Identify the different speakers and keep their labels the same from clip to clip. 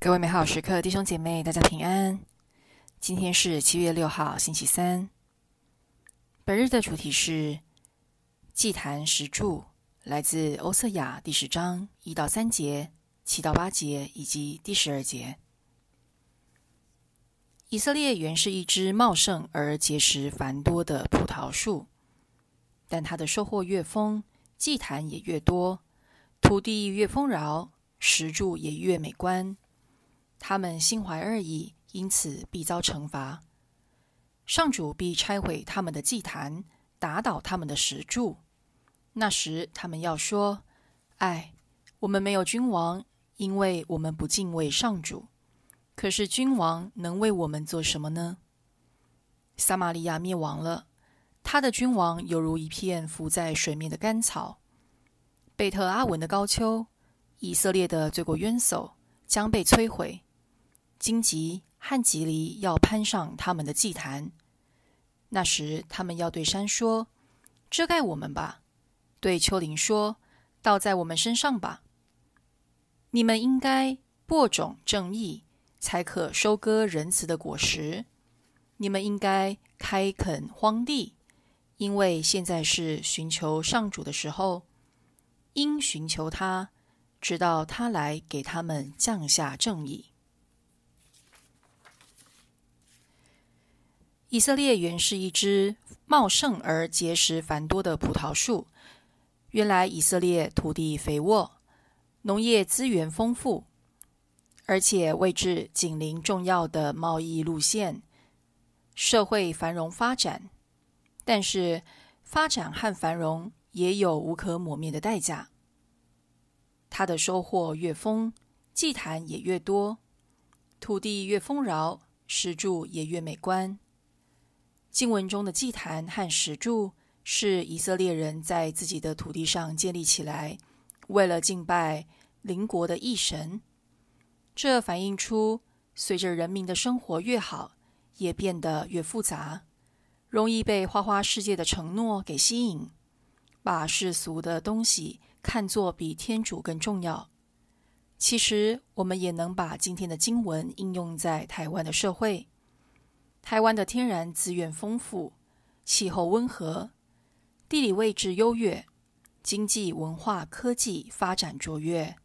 Speaker 1: 各位美好时刻弟兄姐妹，大家平安。今天是七月六号，星期三。本日的主题是祭坛石柱，来自欧瑟雅第十章一到三节、七到八节以及第十二节。以色列原是一枝茂盛而结实繁多的葡萄树，但它的收获越丰，祭坛也越多，土地越丰饶，石柱也越美观。他们心怀恶意，因此必遭惩罚。上主必拆毁他们的祭坛，打倒他们的石柱。那时，他们要说：“唉，我们没有君王，因为我们不敬畏上主。可是，君王能为我们做什么呢？”撒玛利亚灭亡了，他的君王犹如一片浮在水面的干草。贝特阿文的高丘，以色列的罪过冤首将被摧毁。荆棘和棘藜要攀上他们的祭坛，那时他们要对山说：“遮盖我们吧！”对丘陵说：“倒在我们身上吧！”你们应该播种正义，才可收割仁慈的果实。你们应该开垦荒地，因为现在是寻求上主的时候，应寻求他，直到他来给他们降下正义。以色列原是一枝茂盛而结实繁多的葡萄树。原来以色列土地肥沃，农业资源丰富，而且位置紧邻重要的贸易路线，社会繁荣发展。但是，发展和繁荣也有无可磨灭的代价。它的收获越丰，祭坛也越多，土地越丰饶，石柱也越美观。经文中的祭坛和石柱是以色列人在自己的土地上建立起来，为了敬拜邻国的异神。这反映出随着人民的生活越好，也变得越复杂，容易被花花世界的承诺给吸引，把世俗的东西看作比天主更重要。其实，我们也能把今天的经文应用在台湾的社会。台湾的天然资源丰富，气候温和，地理位置优越，经济、文化、科技发展卓越，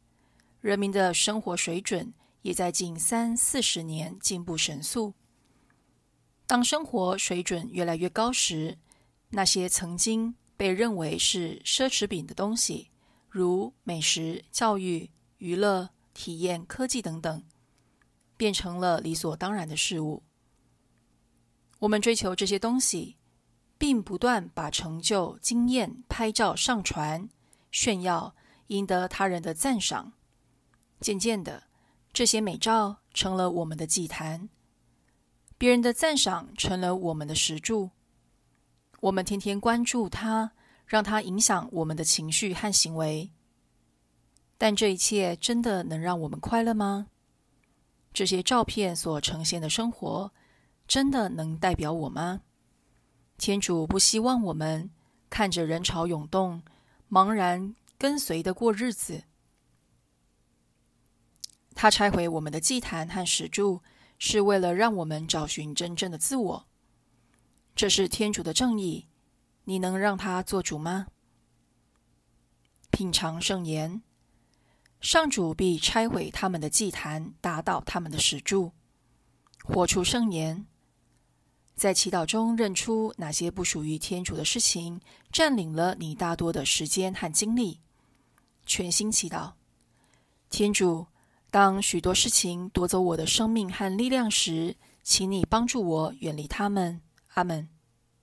Speaker 1: 人民的生活水准也在近三四十年进步神速。当生活水准越来越高时，那些曾经被认为是奢侈品的东西，如美食、教育、娱乐、体验、科技等等，变成了理所当然的事物。我们追求这些东西，并不断把成就、经验拍照上传、炫耀，赢得他人的赞赏。渐渐的，这些美照成了我们的祭坛，别人的赞赏成了我们的石柱。我们天天关注它，让它影响我们的情绪和行为。但这一切真的能让我们快乐吗？这些照片所呈现的生活。真的能代表我吗？天主不希望我们看着人潮涌动，茫然跟随的过日子。他拆毁我们的祭坛和石柱，是为了让我们找寻真正的自我。这是天主的正义，你能让他做主吗？品尝圣言，上主必拆毁他们的祭坛，打倒他们的石柱，活出圣言。在祈祷中认出哪些不属于天主的事情，占领了你大多的时间和精力。全心祈祷，天主，当许多事情夺走我的生命和力量时，请你帮助我远离他们。阿门。